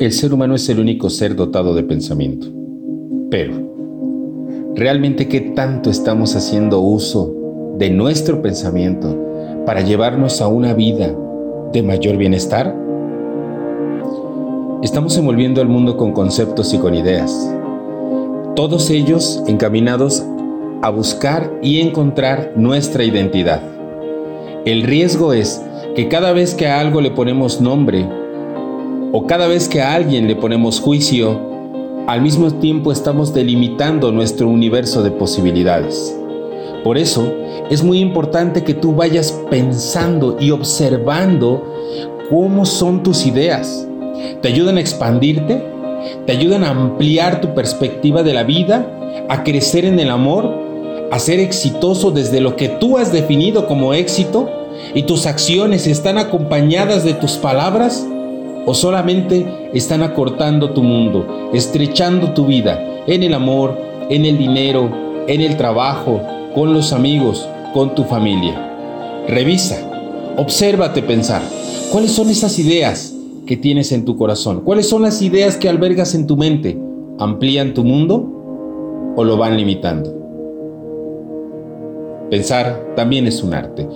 el ser humano es el único ser dotado de pensamiento. Pero, ¿realmente qué tanto estamos haciendo uso de nuestro pensamiento para llevarnos a una vida de mayor bienestar? Estamos envolviendo al mundo con conceptos y con ideas, todos ellos encaminados a buscar y encontrar nuestra identidad. El riesgo es que cada vez que a algo le ponemos nombre, o cada vez que a alguien le ponemos juicio, al mismo tiempo estamos delimitando nuestro universo de posibilidades. Por eso es muy importante que tú vayas pensando y observando cómo son tus ideas. ¿Te ayudan a expandirte? ¿Te ayudan a ampliar tu perspectiva de la vida? ¿A crecer en el amor? ¿A ser exitoso desde lo que tú has definido como éxito? ¿Y tus acciones están acompañadas de tus palabras? O solamente están acortando tu mundo, estrechando tu vida en el amor, en el dinero, en el trabajo, con los amigos, con tu familia. Revisa, obsérvate pensar. ¿Cuáles son esas ideas que tienes en tu corazón? ¿Cuáles son las ideas que albergas en tu mente? ¿Amplían tu mundo o lo van limitando? Pensar también es un arte.